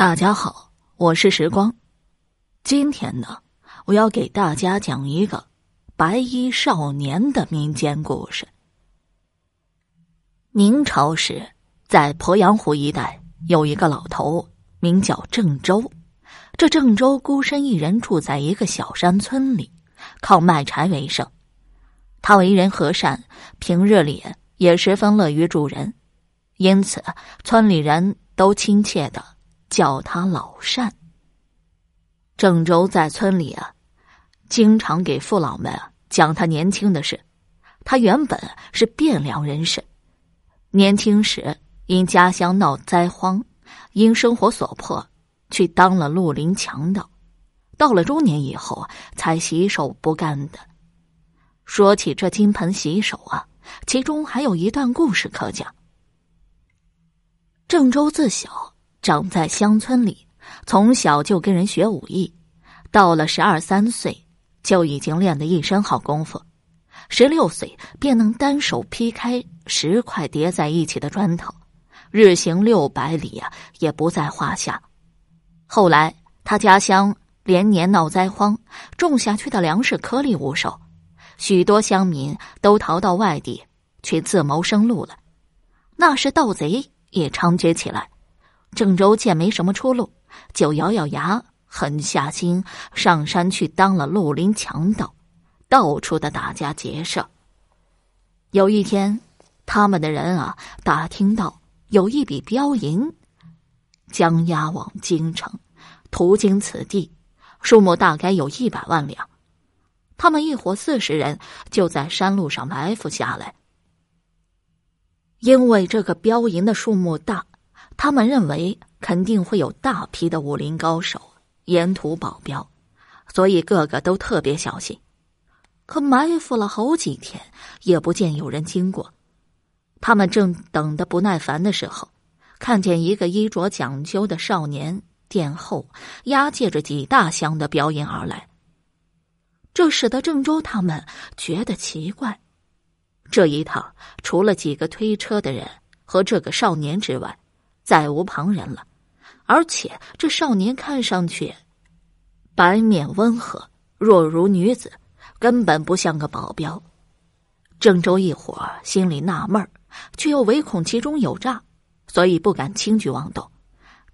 大家好，我是时光。今天呢，我要给大家讲一个白衣少年的民间故事。明朝时，在鄱阳湖一带有一个老头，名叫郑州。这郑州孤身一人住在一个小山村里，靠卖柴为生。他为人和善，平日里也十分乐于助人，因此村里人都亲切的。叫他老善。郑州在村里啊，经常给父老们讲他年轻的事。他原本是汴梁人士，年轻时因家乡闹灾荒，因生活所迫，去当了绿林强盗。到了中年以后才洗手不干的。说起这金盆洗手啊，其中还有一段故事可讲。郑州自小。长在乡村里，从小就跟人学武艺，到了十二三岁就已经练得一身好功夫，十六岁便能单手劈开十块叠在一起的砖头，日行六百里啊也不在话下。后来他家乡连年闹灾荒，种下去的粮食颗粒无收，许多乡民都逃到外地去自谋生路了。那时盗贼也猖獗起来。郑州见没什么出路，就咬咬牙，狠下心上山去当了绿林强盗，到处的打家劫舍。有一天，他们的人啊打听到有一笔标银将押往京城，途经此地，数目大概有一百万两。他们一伙四十人就在山路上埋伏下来，因为这个标银的数目大。他们认为肯定会有大批的武林高手沿途保镖，所以个个都特别小心。可埋伏了好几天，也不见有人经过。他们正等得不耐烦的时候，看见一个衣着讲究的少年殿后押解着几大箱的标银而来。这使得郑州他们觉得奇怪：这一趟除了几个推车的人和这个少年之外，再无旁人了，而且这少年看上去白面温和，若如女子，根本不像个保镖。郑州一伙心里纳闷儿却又唯恐其中有诈，所以不敢轻举妄动，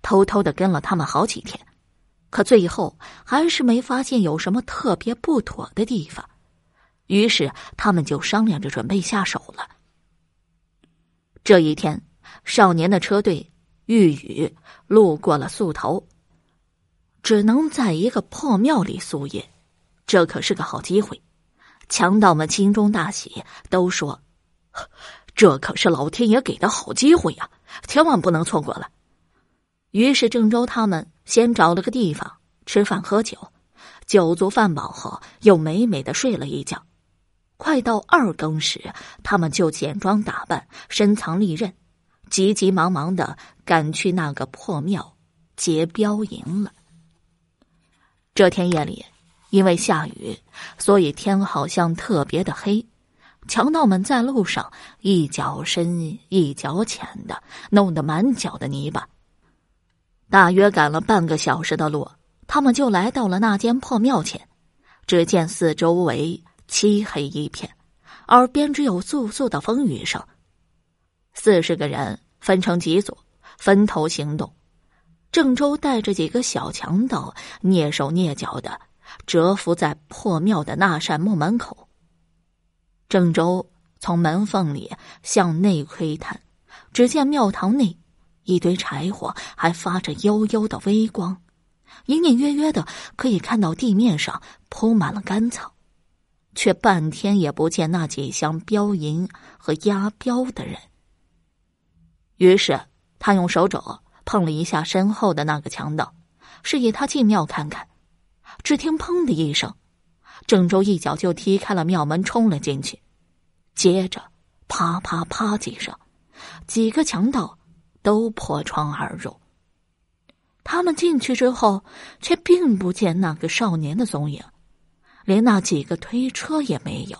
偷偷的跟了他们好几天，可最后还是没发现有什么特别不妥的地方，于是他们就商量着准备下手了。这一天，少年的车队。玉宇路过了宿头，只能在一个破庙里宿夜，这可是个好机会。强盗们心中大喜，都说：“这可是老天爷给的好机会呀，千万不能错过了。”于是郑州他们先找了个地方吃饭喝酒，酒足饭饱后又美美的睡了一觉。快到二更时，他们就简装打扮，深藏利刃。急急忙忙的赶去那个破庙劫镖银了。这天夜里，因为下雨，所以天好像特别的黑。强盗们在路上一脚深一脚浅的，弄得满脚的泥巴。大约赶了半个小时的路，他们就来到了那间破庙前。只见四周围漆黑一片，耳边只有簌簌的风雨声。四十个人分成几组，分头行动。郑州带着几个小强盗，蹑手蹑脚的蛰伏在破庙的那扇木门口。郑州从门缝里向内窥探，只见庙堂内一堆柴火还发着幽幽的微光，隐隐约约的可以看到地面上铺满了干草，却半天也不见那几箱镖银和押镖的人。于是他用手肘碰了一下身后的那个强盗，示意他进庙看看。只听“砰”的一声，郑州一脚就踢开了庙门，冲了进去。接着“啪啪啪”几声，几个强盗都破窗而入。他们进去之后，却并不见那个少年的踪影，连那几个推车也没有。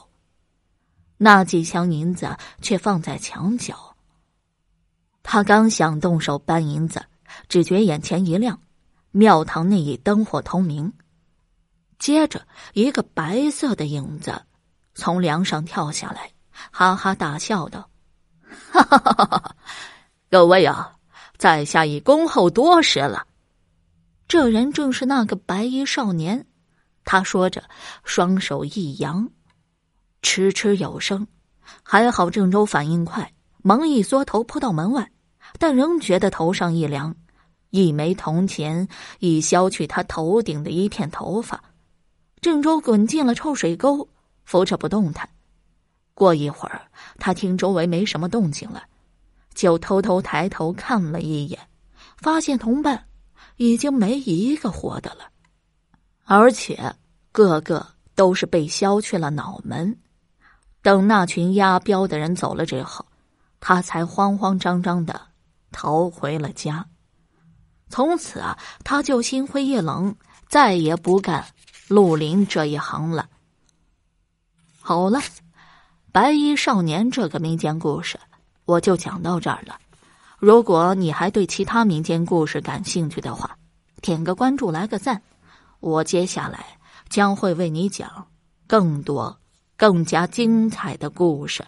那几箱银子却放在墙角。他刚想动手搬银子，只觉眼前一亮，庙堂内已灯火通明。接着，一个白色的影子从梁上跳下来，哈哈大笑道：“哈哈哈哈！各位啊，在下已恭候多时了。”这人正是那个白衣少年。他说着，双手一扬，哧哧有声。还好郑州反应快，忙一缩头扑到门外，但仍觉得头上一凉。一枚铜钱已削去他头顶的一片头发。郑州滚进了臭水沟，浮着不动弹。过一会儿，他听周围没什么动静了，就偷偷抬头看了一眼，发现同伴已经没一个活的了。而且，个个都是被削去了脑门。等那群押镖的人走了之后，他才慌慌张张的逃回了家。从此啊，他就心灰意冷，再也不干绿林这一行了。好了，白衣少年这个民间故事，我就讲到这儿了。如果你还对其他民间故事感兴趣的话，点个关注，来个赞。我接下来将会为你讲更多、更加精彩的故事。